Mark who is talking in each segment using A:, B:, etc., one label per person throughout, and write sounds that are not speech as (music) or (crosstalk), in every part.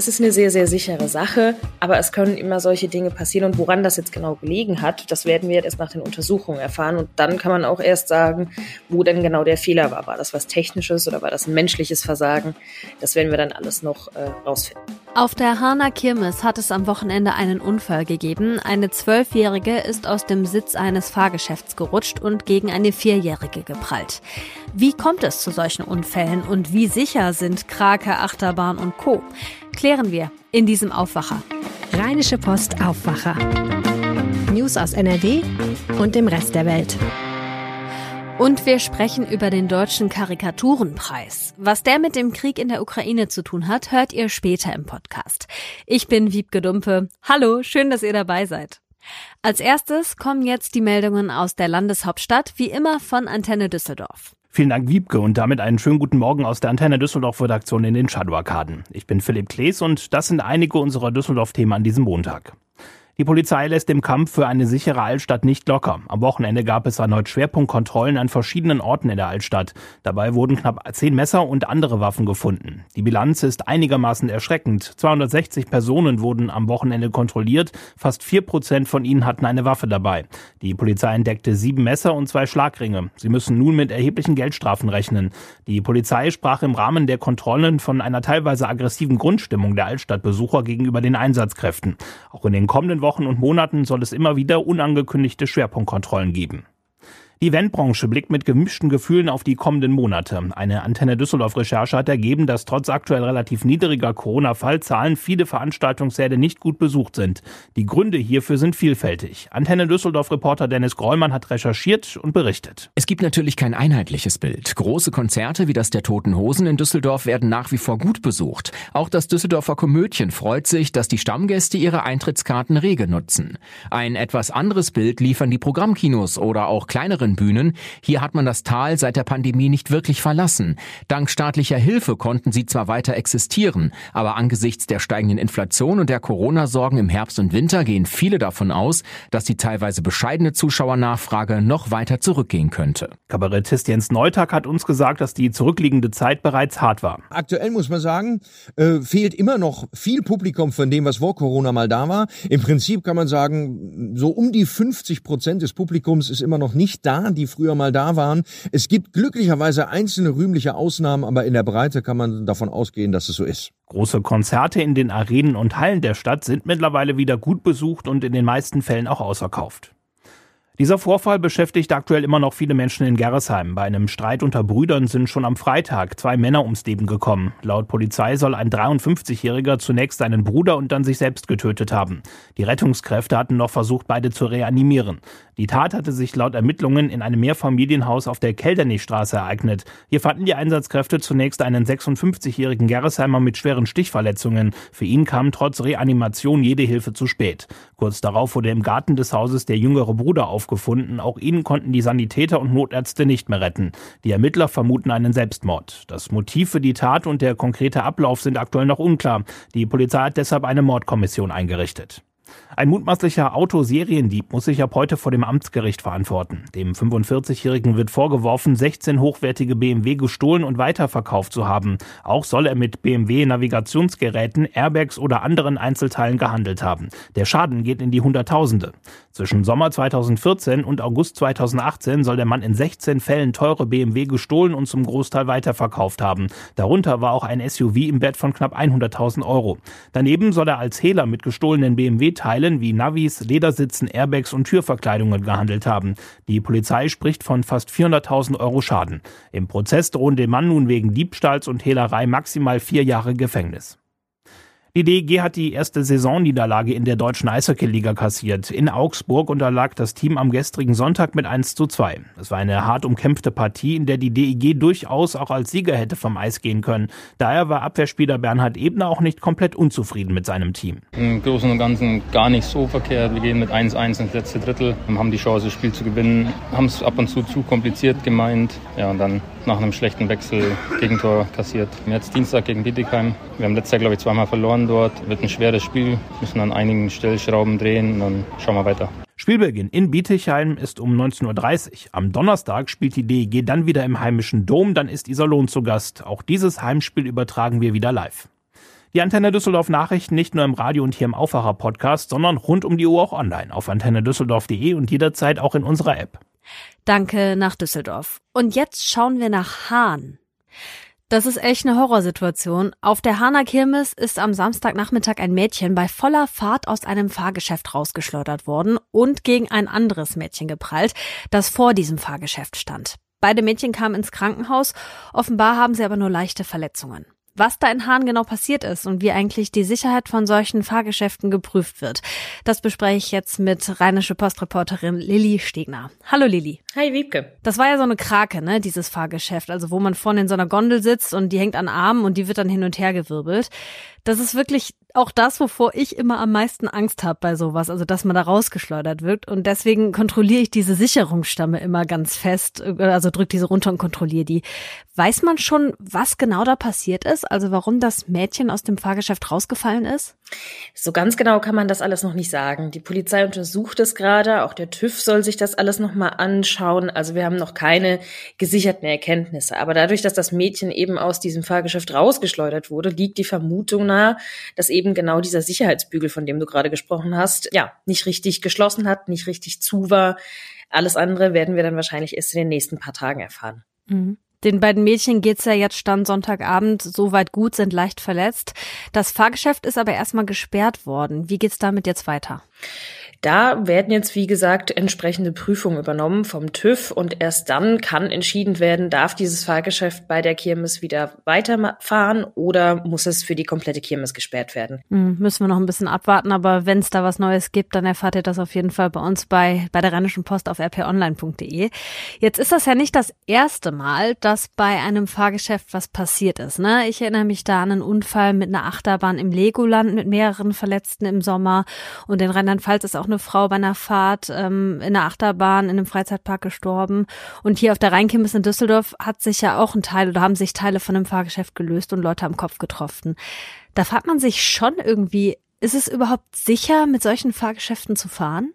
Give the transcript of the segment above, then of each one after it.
A: es ist eine sehr, sehr sichere Sache, aber es können immer solche Dinge passieren und woran das jetzt genau gelegen hat, das werden wir jetzt nach den Untersuchungen erfahren und dann kann man auch erst sagen, wo denn genau der Fehler war. War das was Technisches oder war das ein menschliches Versagen? Das werden wir dann alles noch äh, rausfinden.
B: Auf der Hana Kirmes hat es am Wochenende einen Unfall gegeben. Eine Zwölfjährige ist aus dem Sitz eines Fahrgeschäfts gerutscht und gegen eine Vierjährige geprallt. Wie kommt es zu solchen Unfällen und wie sicher sind Krake, Achterbahn und Co? Klären wir in diesem Aufwacher.
C: Rheinische Post Aufwacher. News aus NRW und dem Rest der Welt.
B: Und wir sprechen über den deutschen Karikaturenpreis. Was der mit dem Krieg in der Ukraine zu tun hat, hört ihr später im Podcast. Ich bin Wiebke Dumpe. Hallo, schön, dass ihr dabei seid. Als erstes kommen jetzt die Meldungen aus der Landeshauptstadt, wie immer von Antenne Düsseldorf.
D: Vielen Dank, Wiebke, und damit einen schönen guten Morgen aus der Antenne Düsseldorf-Redaktion in den Shadow-Arkaden. Ich bin Philipp Klees und das sind einige unserer Düsseldorf-Themen an diesem Montag. Die Polizei lässt im Kampf für eine sichere Altstadt nicht locker. Am Wochenende gab es erneut Schwerpunktkontrollen an verschiedenen Orten in der Altstadt. Dabei wurden knapp zehn Messer und andere Waffen gefunden. Die Bilanz ist einigermaßen erschreckend. 260 Personen wurden am Wochenende kontrolliert. Fast vier Prozent von ihnen hatten eine Waffe dabei. Die Polizei entdeckte sieben Messer und zwei Schlagringe. Sie müssen nun mit erheblichen Geldstrafen rechnen. Die Polizei sprach im Rahmen der Kontrollen von einer teilweise aggressiven Grundstimmung der Altstadtbesucher gegenüber den Einsatzkräften. Auch in den kommenden Wochen Wochen und Monaten soll es immer wieder unangekündigte Schwerpunktkontrollen geben. Die Eventbranche blickt mit gemischten Gefühlen auf die kommenden Monate. Eine Antenne Düsseldorf-Recherche hat ergeben, dass trotz aktuell relativ niedriger Corona-Fallzahlen viele Veranstaltungssäle nicht gut besucht sind. Die Gründe hierfür sind vielfältig. Antenne Düsseldorf-Reporter Dennis Grollmann hat recherchiert und berichtet.
E: Es gibt natürlich kein einheitliches Bild. Große Konzerte wie das der Toten Hosen in Düsseldorf werden nach wie vor gut besucht. Auch das Düsseldorfer Komödien freut sich, dass die Stammgäste ihre Eintrittskarten rege nutzen. Ein etwas anderes Bild liefern die Programmkinos oder auch kleineren anderen Bühnen. Hier hat man das Tal seit der Pandemie nicht wirklich verlassen. Dank staatlicher Hilfe konnten sie zwar weiter existieren, aber angesichts der steigenden Inflation und der Corona-Sorgen im Herbst und Winter gehen viele davon aus, dass die teilweise bescheidene Zuschauernachfrage noch weiter zurückgehen könnte.
D: Kabarettist Jens Neutag hat uns gesagt, dass die zurückliegende Zeit bereits hart war.
F: Aktuell muss man sagen, äh, fehlt immer noch viel Publikum von dem, was vor Corona mal da war. Im Prinzip kann man sagen, so um die 50 Prozent des Publikums ist immer noch nicht da die früher mal da waren. Es gibt glücklicherweise einzelne rühmliche Ausnahmen, aber in der Breite kann man davon ausgehen, dass es so ist.
D: Große Konzerte in den Arenen und Hallen der Stadt sind mittlerweile wieder gut besucht und in den meisten Fällen auch ausverkauft. Dieser Vorfall beschäftigt aktuell immer noch viele Menschen in Gerresheim. Bei einem Streit unter Brüdern sind schon am Freitag zwei Männer ums Leben gekommen. Laut Polizei soll ein 53-Jähriger zunächst seinen Bruder und dann sich selbst getötet haben. Die Rettungskräfte hatten noch versucht, beide zu reanimieren. Die Tat hatte sich laut Ermittlungen in einem Mehrfamilienhaus auf der Kelderneystraße ereignet. Hier fanden die Einsatzkräfte zunächst einen 56-jährigen Gerresheimer mit schweren Stichverletzungen. Für ihn kam trotz Reanimation jede Hilfe zu spät. Kurz darauf wurde im Garten des Hauses der jüngere Bruder aufgefunden. Auch ihn konnten die Sanitäter und Notärzte nicht mehr retten. Die Ermittler vermuten einen Selbstmord. Das Motiv für die Tat und der konkrete Ablauf sind aktuell noch unklar. Die Polizei hat deshalb eine Mordkommission eingerichtet. Ein mutmaßlicher Autoseriendieb muss sich ab heute vor dem Amtsgericht verantworten. Dem 45-Jährigen wird vorgeworfen, 16 hochwertige BMW gestohlen und weiterverkauft zu haben. Auch soll er mit BMW-Navigationsgeräten, Airbags oder anderen Einzelteilen gehandelt haben. Der Schaden geht in die Hunderttausende. Zwischen Sommer 2014 und August 2018 soll der Mann in 16 Fällen teure BMW gestohlen und zum Großteil weiterverkauft haben. Darunter war auch ein SUV im Wert von knapp 100.000 Euro. Daneben soll er als Hehler mit gestohlenen BMW Teilen wie Navis, Ledersitzen, Airbags und Türverkleidungen gehandelt haben. Die Polizei spricht von fast 400.000 Euro Schaden. Im Prozess drohen dem Mann nun wegen Diebstahls und Hehlerei maximal vier Jahre Gefängnis. Die DEG hat die erste Saisonniederlage in der deutschen Eishockey-Liga kassiert. In Augsburg unterlag das Team am gestrigen Sonntag mit 1 zu 2. Es war eine hart umkämpfte Partie, in der die DEG durchaus auch als Sieger hätte vom Eis gehen können. Daher war Abwehrspieler Bernhard Ebner auch nicht komplett unzufrieden mit seinem Team.
G: Im Großen und Ganzen gar nicht so verkehrt. Wir gehen mit 1-1 ins letzte Drittel, haben die Chance, das Spiel zu gewinnen, haben es ab und zu zu kompliziert gemeint. Ja, und dann nach einem schlechten Wechsel Gegentor kassiert. Jetzt Dienstag gegen Bietigheim. Wir haben letztes Jahr, glaube ich, zweimal verloren dort. Wird ein schweres Spiel, müssen an einigen Stellschrauben drehen und dann schauen wir weiter.
D: Spielbeginn in Bietigheim ist um 19.30 Uhr. Am Donnerstag spielt die DEG dann wieder im heimischen Dom, dann ist Iserlohn zu Gast. Auch dieses Heimspiel übertragen wir wieder live. Die Antenne Düsseldorf Nachrichten nicht nur im Radio und hier im Aufwacher Podcast, sondern rund um die Uhr auch online auf antennedüsseldorf.de und jederzeit auch in unserer App.
B: Danke nach Düsseldorf. Und jetzt schauen wir nach Hahn. Das ist echt eine Horrorsituation. Auf der Hahner Kirmes ist am Samstagnachmittag ein Mädchen bei voller Fahrt aus einem Fahrgeschäft rausgeschleudert worden und gegen ein anderes Mädchen geprallt, das vor diesem Fahrgeschäft stand. Beide Mädchen kamen ins Krankenhaus, offenbar haben sie aber nur leichte Verletzungen was da in Hahn genau passiert ist und wie eigentlich die Sicherheit von solchen Fahrgeschäften geprüft wird. Das bespreche ich jetzt mit rheinische Postreporterin Lilly Stegner. Hallo Lilly.
A: Hi Wiebke.
B: Das war ja so eine Krake, ne, dieses Fahrgeschäft, also wo man vorne in so einer Gondel sitzt und die hängt an Armen und die wird dann hin und her gewirbelt. Das ist wirklich auch das, wovor ich immer am meisten Angst habe bei sowas, also dass man da rausgeschleudert wird. Und deswegen kontrolliere ich diese Sicherungsstamme immer ganz fest, also drück diese runter und kontrolliere die. Weiß man schon, was genau da passiert ist? Also warum das Mädchen aus dem Fahrgeschäft rausgefallen ist?
A: So ganz genau kann man das alles noch nicht sagen. Die Polizei untersucht es gerade, auch der TÜV soll sich das alles nochmal anschauen. Also wir haben noch keine gesicherten Erkenntnisse. Aber dadurch, dass das Mädchen eben aus diesem Fahrgeschäft rausgeschleudert wurde, liegt die Vermutung nahe, dass eben genau dieser Sicherheitsbügel, von dem du gerade gesprochen hast, ja, nicht richtig geschlossen hat, nicht richtig zu war. Alles andere werden wir dann wahrscheinlich erst in den nächsten paar Tagen erfahren.
B: Mhm. Den beiden Mädchen geht's ja jetzt Stand Sonntagabend soweit gut, sind leicht verletzt. Das Fahrgeschäft ist aber erstmal gesperrt worden. Wie geht's damit jetzt weiter?
A: Da werden jetzt, wie gesagt, entsprechende Prüfungen übernommen vom TÜV und erst dann kann entschieden werden, darf dieses Fahrgeschäft bei der Kirmes wieder weiterfahren oder muss es für die komplette Kirmes gesperrt werden.
B: Hm, müssen wir noch ein bisschen abwarten, aber wenn es da was Neues gibt, dann erfahrt ihr das auf jeden Fall bei uns bei, bei der Rheinischen Post auf rponline.de. Jetzt ist das ja nicht das erste Mal, dass bei einem Fahrgeschäft was passiert ist. Ne? Ich erinnere mich da an einen Unfall mit einer Achterbahn im Legoland mit mehreren Verletzten im Sommer und in Rheinland-Pfalz ist auch eine Frau bei einer Fahrt ähm, in der Achterbahn in einem Freizeitpark gestorben. Und hier auf der Rheinkirmes in Düsseldorf hat sich ja auch ein Teil oder haben sich Teile von einem Fahrgeschäft gelöst und Leute am Kopf getroffen. Da fragt man sich schon irgendwie, ist es überhaupt sicher, mit solchen Fahrgeschäften zu fahren?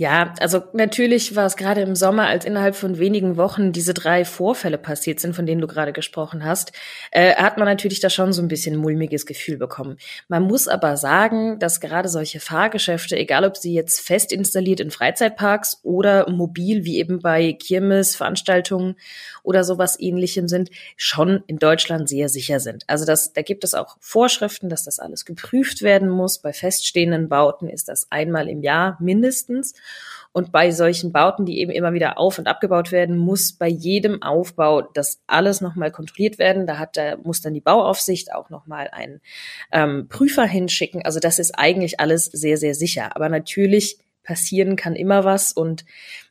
A: Ja, also natürlich war es gerade im Sommer, als innerhalb von wenigen Wochen diese drei Vorfälle passiert sind, von denen du gerade gesprochen hast, äh, hat man natürlich da schon so ein bisschen mulmiges Gefühl bekommen. Man muss aber sagen, dass gerade solche Fahrgeschäfte, egal ob sie jetzt fest installiert in Freizeitparks oder mobil, wie eben bei Kirmes, Veranstaltungen oder sowas ähnlichem sind, schon in Deutschland sehr sicher sind. Also das, da gibt es auch Vorschriften, dass das alles geprüft werden muss. Bei feststehenden Bauten ist das einmal im Jahr mindestens. Und bei solchen Bauten, die eben immer wieder auf- und abgebaut werden, muss bei jedem Aufbau das alles nochmal kontrolliert werden. Da hat, da muss dann die Bauaufsicht auch nochmal einen ähm, Prüfer hinschicken. Also das ist eigentlich alles sehr, sehr sicher. Aber natürlich passieren kann immer was und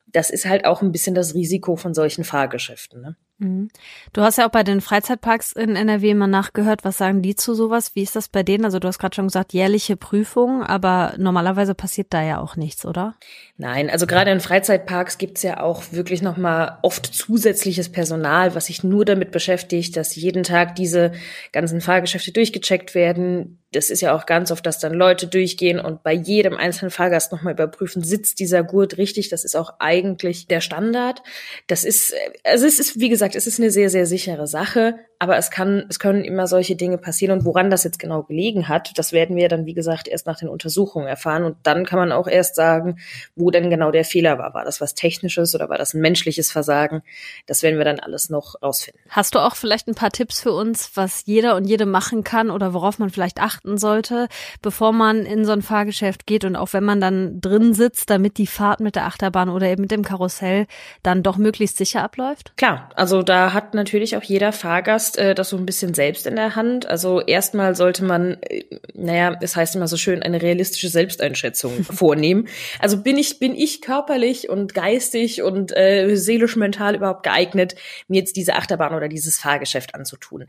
A: das ist halt auch ein bisschen das Risiko von solchen Fahrgeschäften. Ne?
B: Mhm. Du hast ja auch bei den Freizeitparks in NRW mal nachgehört. Was sagen die zu sowas? Wie ist das bei denen? Also du hast gerade schon gesagt, jährliche Prüfungen, aber normalerweise passiert da ja auch nichts, oder?
A: Nein, also gerade in Freizeitparks gibt's ja auch wirklich nochmal oft zusätzliches Personal, was sich nur damit beschäftigt, dass jeden Tag diese ganzen Fahrgeschäfte durchgecheckt werden, das ist ja auch ganz oft, dass dann Leute durchgehen und bei jedem einzelnen Fahrgast nochmal überprüfen, sitzt dieser Gurt richtig? Das ist auch eigentlich der Standard. Das ist, also es ist, wie gesagt, es ist eine sehr, sehr sichere Sache, aber es kann, es können immer solche Dinge passieren und woran das jetzt genau gelegen hat, das werden wir dann, wie gesagt, erst nach den Untersuchungen erfahren und dann kann man auch erst sagen, wo denn genau der Fehler war. War das was Technisches oder war das ein menschliches Versagen? Das werden wir dann alles noch rausfinden.
B: Hast du auch vielleicht ein paar Tipps für uns, was jeder und jede machen kann oder worauf man vielleicht achten achten sollte, bevor man in so ein Fahrgeschäft geht und auch wenn man dann drin sitzt, damit die Fahrt mit der Achterbahn oder eben mit dem Karussell dann doch möglichst sicher abläuft?
A: Klar, also da hat natürlich auch jeder Fahrgast äh, das so ein bisschen selbst in der Hand. Also erstmal sollte man, äh, naja, es heißt immer so schön, eine realistische Selbsteinschätzung (laughs) vornehmen. Also bin ich, bin ich körperlich und geistig und äh, seelisch mental überhaupt geeignet, mir jetzt diese Achterbahn oder dieses Fahrgeschäft anzutun?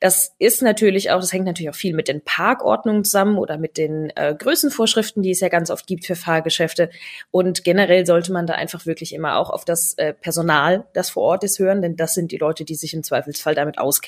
A: Das ist natürlich auch, das hängt natürlich auch viel mit den Park Parkordnung zusammen oder mit den äh, Größenvorschriften, die es ja ganz oft gibt für Fahrgeschäfte. Und generell sollte man da einfach wirklich immer auch auf das äh, Personal, das vor Ort ist, hören, denn das sind die Leute, die sich im Zweifelsfall damit auskennen.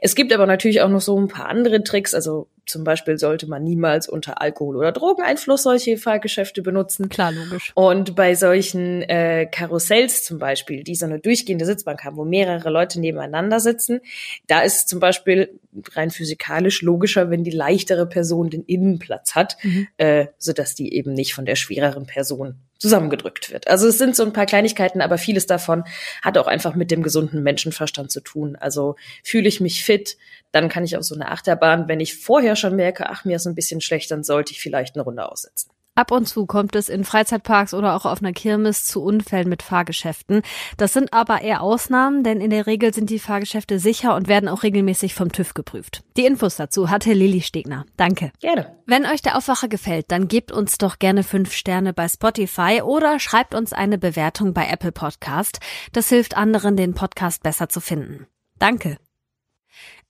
A: Es gibt aber natürlich auch noch so ein paar andere Tricks. Also zum Beispiel sollte man niemals unter Alkohol- oder Drogeneinfluss solche Fahrgeschäfte benutzen.
B: Klar, logisch.
A: Und bei solchen äh, Karussells zum Beispiel, die so eine durchgehende Sitzbank haben, wo mehrere Leute nebeneinander sitzen, da ist zum Beispiel rein physikalisch logischer, wenn die leichtere Person den Innenplatz hat, mhm. äh, sodass die eben nicht von der schwereren Person zusammengedrückt wird. Also es sind so ein paar Kleinigkeiten, aber vieles davon hat auch einfach mit dem gesunden Menschenverstand zu tun. Also fühle ich mich fit, dann kann ich auf so eine Achterbahn. Wenn ich vorher schon merke, ach, mir ist ein bisschen schlecht, dann sollte ich vielleicht eine Runde aussetzen.
B: Ab und zu kommt es in Freizeitparks oder auch auf einer Kirmes zu Unfällen mit Fahrgeschäften. Das sind aber eher Ausnahmen, denn in der Regel sind die Fahrgeschäfte sicher und werden auch regelmäßig vom TÜV geprüft. Die Infos dazu hatte Lilly Stegner. Danke.
A: Gerne.
B: Wenn euch der Aufwacher gefällt, dann gebt uns doch gerne fünf Sterne bei Spotify oder schreibt uns eine Bewertung bei Apple Podcast. Das hilft anderen, den Podcast besser zu finden. Danke.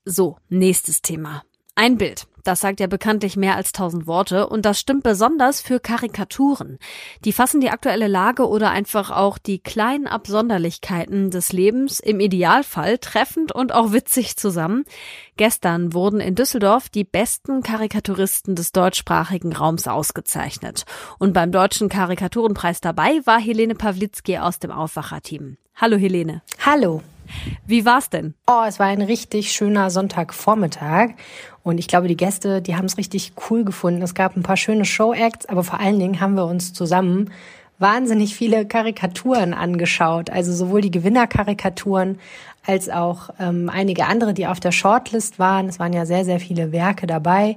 B: So, nächstes Thema. Ein Bild. Das sagt ja bekanntlich mehr als tausend Worte und das stimmt besonders für Karikaturen. Die fassen die aktuelle Lage oder einfach auch die kleinen Absonderlichkeiten des Lebens im Idealfall treffend und auch witzig zusammen. Gestern wurden in Düsseldorf die besten Karikaturisten des deutschsprachigen Raums ausgezeichnet. Und beim Deutschen Karikaturenpreis dabei war Helene Pawlitzki aus dem Aufwacherteam. Hallo Helene.
C: Hallo.
B: Wie war's denn?
C: Oh, es war ein richtig schöner Sonntagvormittag und ich glaube, die Gäste, die haben es richtig cool gefunden. Es gab ein paar schöne Show-Acts, aber vor allen Dingen haben wir uns zusammen wahnsinnig viele Karikaturen angeschaut. Also sowohl die Gewinnerkarikaturen als auch ähm, einige andere, die auf der Shortlist waren. Es waren ja sehr, sehr viele Werke dabei.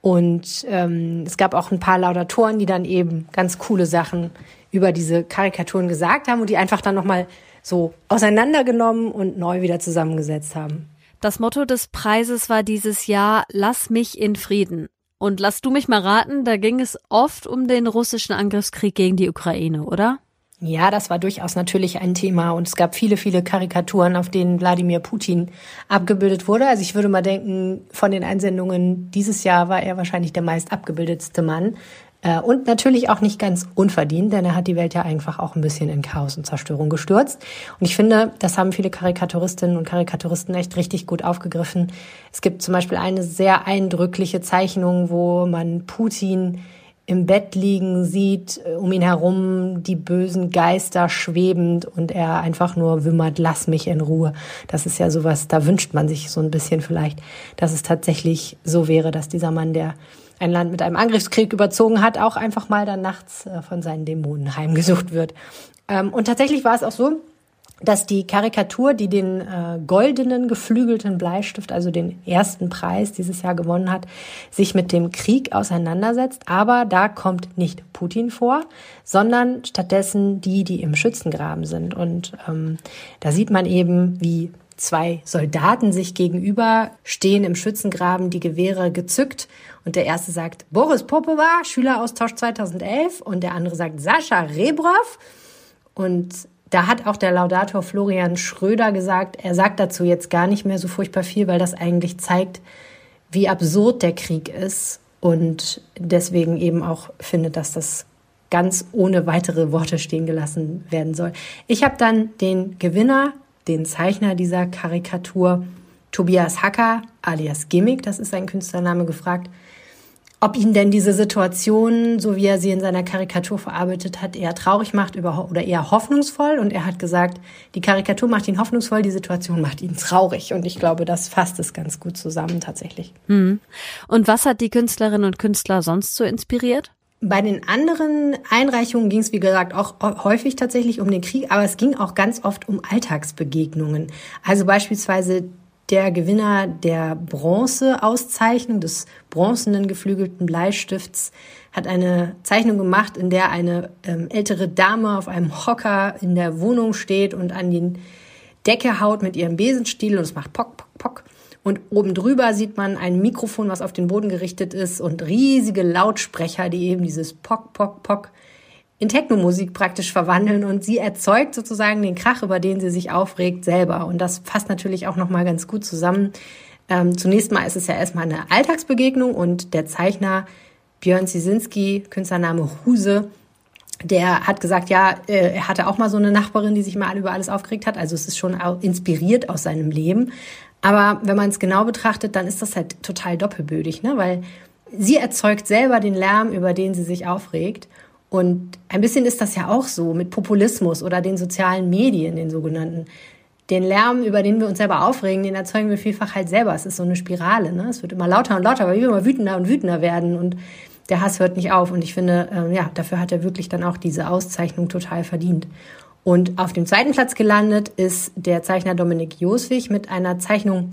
C: Und ähm, es gab auch ein paar Laudatoren, die dann eben ganz coole Sachen über diese Karikaturen gesagt haben und die einfach dann nochmal so auseinandergenommen und neu wieder zusammengesetzt haben.
B: Das Motto des Preises war dieses Jahr Lass mich in Frieden. Und lass du mich mal raten, da ging es oft um den russischen Angriffskrieg gegen die Ukraine, oder?
C: Ja, das war durchaus natürlich ein Thema und es gab viele, viele Karikaturen, auf denen Wladimir Putin abgebildet wurde. Also ich würde mal denken, von den Einsendungen dieses Jahr war er wahrscheinlich der meist abgebildetste Mann. Äh, und natürlich auch nicht ganz unverdient, denn er hat die Welt ja einfach auch ein bisschen in Chaos und Zerstörung gestürzt. Und ich finde, das haben viele Karikaturistinnen und Karikaturisten echt richtig gut aufgegriffen. Es gibt zum Beispiel eine sehr eindrückliche Zeichnung, wo man Putin im Bett liegen sieht, äh, um ihn herum die bösen Geister schwebend und er einfach nur wimmert, lass mich in Ruhe. Das ist ja sowas, da wünscht man sich so ein bisschen vielleicht, dass es tatsächlich so wäre, dass dieser Mann, der ein Land mit einem Angriffskrieg überzogen hat, auch einfach mal dann nachts äh, von seinen Dämonen heimgesucht wird. Ähm, und tatsächlich war es auch so, dass die Karikatur, die den äh, goldenen geflügelten Bleistift, also den ersten Preis dieses Jahr gewonnen hat, sich mit dem Krieg auseinandersetzt. Aber da kommt nicht Putin vor, sondern stattdessen die, die im Schützengraben sind. Und ähm, da sieht man eben, wie zwei Soldaten sich gegenüber stehen im Schützengraben, die Gewehre gezückt. Und der erste sagt Boris Popova, Schüleraustausch 2011. Und der andere sagt Sascha Rebrov. Und da hat auch der Laudator Florian Schröder gesagt, er sagt dazu jetzt gar nicht mehr so furchtbar viel, weil das eigentlich zeigt, wie absurd der Krieg ist und deswegen eben auch findet, dass das ganz ohne weitere Worte stehen gelassen werden soll. Ich habe dann den Gewinner, den Zeichner dieser Karikatur, Tobias Hacker alias Gimmick, das ist sein Künstlername, gefragt, ob ihn denn diese Situation, so wie er sie in seiner Karikatur verarbeitet hat, eher traurig macht oder eher hoffnungsvoll. Und er hat gesagt, die Karikatur macht ihn hoffnungsvoll, die Situation macht ihn traurig. Und ich glaube, das fasst es ganz gut zusammen tatsächlich.
B: Hm. Und was hat die Künstlerinnen und Künstler sonst so inspiriert?
C: Bei den anderen Einreichungen ging es, wie gesagt, auch häufig tatsächlich um den Krieg, aber es ging auch ganz oft um Alltagsbegegnungen. Also beispielsweise der Gewinner der Bronze-Auszeichnung des bronzenen geflügelten Bleistifts hat eine Zeichnung gemacht, in der eine ähm, ältere Dame auf einem Hocker in der Wohnung steht und an die Decke haut mit ihrem Besenstiel und es macht pock, pock, pock. Und oben drüber sieht man ein Mikrofon, was auf den Boden gerichtet ist und riesige Lautsprecher, die eben dieses pock, pock, pock in Technomusik praktisch verwandeln und sie erzeugt sozusagen den Krach, über den sie sich aufregt, selber. Und das fasst natürlich auch nochmal ganz gut zusammen. Ähm, zunächst mal ist es ja erstmal eine Alltagsbegegnung und der Zeichner Björn Ziesinski, Künstlername Huse, der hat gesagt, ja, äh, er hatte auch mal so eine Nachbarin, die sich mal über alles aufgeregt hat. Also es ist schon inspiriert aus seinem Leben. Aber wenn man es genau betrachtet, dann ist das halt total doppelbödig, ne? weil sie erzeugt selber den Lärm, über den sie sich aufregt. Und ein bisschen ist das ja auch so mit Populismus oder den sozialen Medien, den sogenannten. Den Lärm, über den wir uns selber aufregen, den erzeugen wir vielfach halt selber. Es ist so eine Spirale. Ne? Es wird immer lauter und lauter, weil wir immer wütender und wütender werden. Und der Hass hört nicht auf. Und ich finde, äh, ja, dafür hat er wirklich dann auch diese Auszeichnung total verdient. Und auf dem zweiten Platz gelandet ist der Zeichner Dominik Joswig mit einer Zeichnung,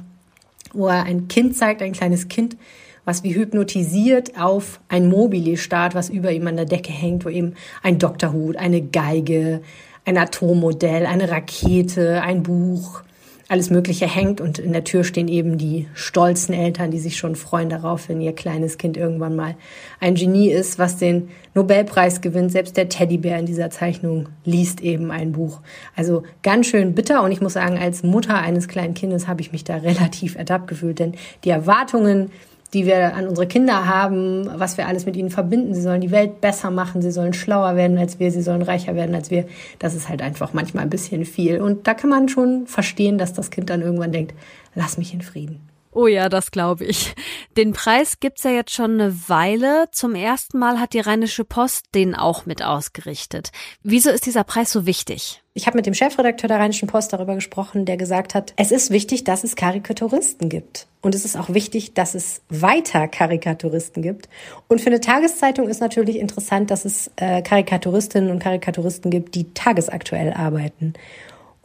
C: wo er ein Kind zeigt, ein kleines Kind, was wie hypnotisiert auf ein Mobile starrt, was über ihm an der Decke hängt, wo eben ein Doktorhut, eine Geige, ein Atommodell, eine Rakete, ein Buch, alles Mögliche hängt und in der Tür stehen eben die stolzen Eltern, die sich schon freuen darauf, wenn ihr kleines Kind irgendwann mal ein Genie ist, was den Nobelpreis gewinnt. Selbst der Teddybär in dieser Zeichnung liest eben ein Buch. Also ganz schön bitter und ich muss sagen, als Mutter eines kleinen Kindes habe ich mich da (laughs) relativ ertappt gefühlt, denn die Erwartungen, die wir an unsere Kinder haben, was wir alles mit ihnen verbinden. Sie sollen die Welt besser machen, sie sollen schlauer werden als wir, sie sollen reicher werden als wir. Das ist halt einfach manchmal ein bisschen viel. Und da kann man schon verstehen, dass das Kind dann irgendwann denkt, lass mich in Frieden.
B: Oh ja, das glaube ich. Den Preis gibt's ja jetzt schon eine Weile. Zum ersten Mal hat die Rheinische Post den auch mit ausgerichtet. Wieso ist dieser Preis so wichtig?
C: Ich habe mit dem Chefredakteur der Rheinischen Post darüber gesprochen, der gesagt hat, es ist wichtig, dass es Karikaturisten gibt. Und es ist auch wichtig, dass es weiter Karikaturisten gibt. Und für eine Tageszeitung ist natürlich interessant, dass es äh, Karikaturistinnen und Karikaturisten gibt, die tagesaktuell arbeiten.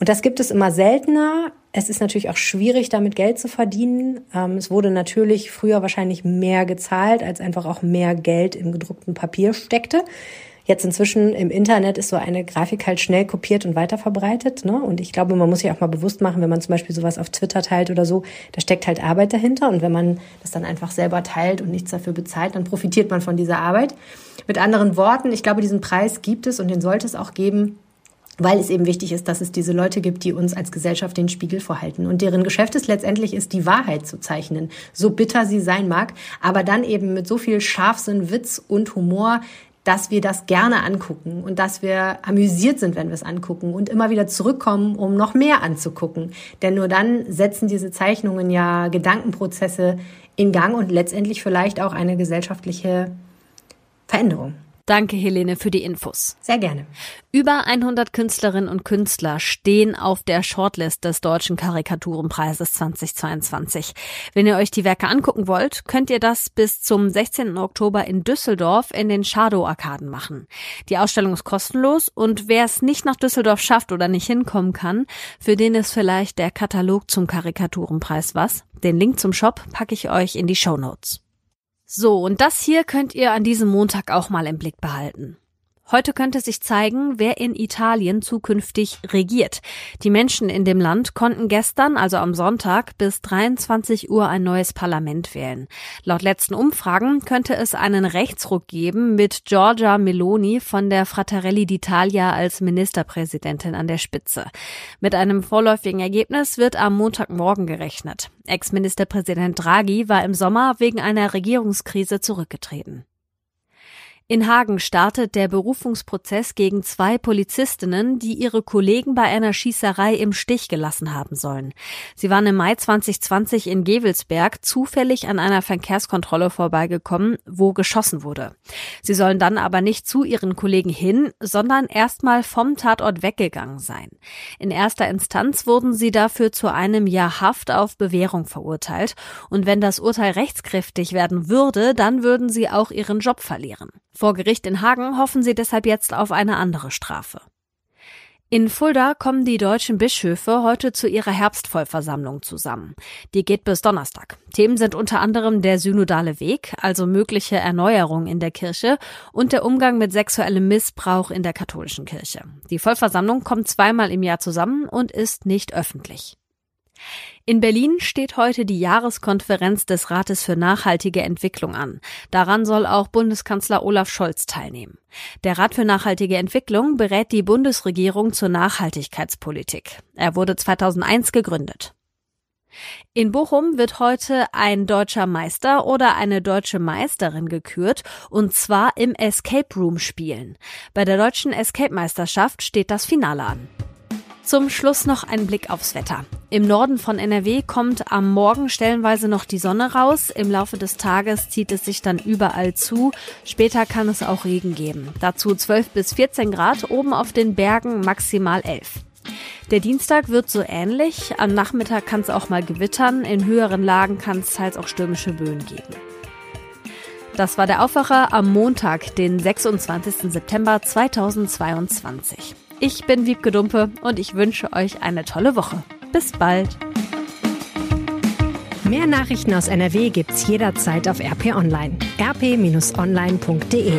C: Und das gibt es immer seltener. Es ist natürlich auch schwierig, damit Geld zu verdienen. Ähm, es wurde natürlich früher wahrscheinlich mehr gezahlt, als einfach auch mehr Geld im gedruckten Papier steckte. Jetzt inzwischen im Internet ist so eine Grafik halt schnell kopiert und weiterverbreitet. Ne? Und ich glaube, man muss sich auch mal bewusst machen, wenn man zum Beispiel sowas auf Twitter teilt oder so, da steckt halt Arbeit dahinter. Und wenn man das dann einfach selber teilt und nichts dafür bezahlt, dann profitiert man von dieser Arbeit. Mit anderen Worten, ich glaube, diesen Preis gibt es und den sollte es auch geben, weil es eben wichtig ist, dass es diese Leute gibt, die uns als Gesellschaft den Spiegel vorhalten und deren Geschäft es letztendlich ist, die Wahrheit zu zeichnen, so bitter sie sein mag, aber dann eben mit so viel Scharfsinn, Witz und Humor, dass wir das gerne angucken und dass wir amüsiert sind, wenn wir es angucken und immer wieder zurückkommen, um noch mehr anzugucken. Denn nur dann setzen diese Zeichnungen ja Gedankenprozesse in Gang und letztendlich vielleicht auch eine gesellschaftliche Veränderung.
B: Danke, Helene, für die Infos.
C: Sehr gerne.
B: Über 100 Künstlerinnen und Künstler stehen auf der Shortlist des Deutschen Karikaturenpreises 2022. Wenn ihr euch die Werke angucken wollt, könnt ihr das bis zum 16. Oktober in Düsseldorf in den Shadow-Arkaden machen. Die Ausstellung ist kostenlos und wer es nicht nach Düsseldorf schafft oder nicht hinkommen kann, für den ist vielleicht der Katalog zum Karikaturenpreis was. Den Link zum Shop packe ich euch in die Show Notes. So, und das hier könnt ihr an diesem Montag auch mal im Blick behalten. Heute könnte sich zeigen, wer in Italien zukünftig regiert. Die Menschen in dem Land konnten gestern, also am Sonntag, bis 23 Uhr ein neues Parlament wählen. Laut letzten Umfragen könnte es einen Rechtsruck geben mit Giorgia Meloni von der Frattarelli d'Italia als Ministerpräsidentin an der Spitze. Mit einem vorläufigen Ergebnis wird am Montagmorgen gerechnet. Ex-Ministerpräsident Draghi war im Sommer wegen einer Regierungskrise zurückgetreten. In Hagen startet der Berufungsprozess gegen zwei Polizistinnen, die ihre Kollegen bei einer Schießerei im Stich gelassen haben sollen. Sie waren im Mai 2020 in Gewelsberg zufällig an einer Verkehrskontrolle vorbeigekommen, wo geschossen wurde. Sie sollen dann aber nicht zu ihren Kollegen hin, sondern erstmal vom Tatort weggegangen sein. In erster Instanz wurden sie dafür zu einem Jahr Haft auf Bewährung verurteilt. Und wenn das Urteil rechtskräftig werden würde, dann würden sie auch ihren Job verlieren. Vor Gericht in Hagen hoffen sie deshalb jetzt auf eine andere Strafe. In Fulda kommen die deutschen Bischöfe heute zu ihrer Herbstvollversammlung zusammen. Die geht bis Donnerstag. Themen sind unter anderem der synodale Weg, also mögliche Erneuerung in der Kirche und der Umgang mit sexuellem Missbrauch in der katholischen Kirche. Die Vollversammlung kommt zweimal im Jahr zusammen und ist nicht öffentlich. In Berlin steht heute die Jahreskonferenz des Rates für nachhaltige Entwicklung an. Daran soll auch Bundeskanzler Olaf Scholz teilnehmen. Der Rat für nachhaltige Entwicklung berät die Bundesregierung zur Nachhaltigkeitspolitik. Er wurde 2001 gegründet. In Bochum wird heute ein deutscher Meister oder eine deutsche Meisterin gekürt, und zwar im Escape Room Spielen. Bei der deutschen Escape Meisterschaft steht das Finale an. Zum Schluss noch ein Blick aufs Wetter. Im Norden von NRW kommt am Morgen stellenweise noch die Sonne raus. Im Laufe des Tages zieht es sich dann überall zu. Später kann es auch Regen geben. Dazu 12 bis 14 Grad, oben auf den Bergen maximal 11. Der Dienstag wird so ähnlich. Am Nachmittag kann es auch mal gewittern. In höheren Lagen kann es teils auch stürmische Böen geben. Das war der Aufwacher am Montag, den 26. September 2022. Ich bin Wiebke Dumpe und ich wünsche euch eine tolle Woche. Bis bald.
H: Mehr Nachrichten aus NRW gibt's jederzeit auf RP Online. rp-online.de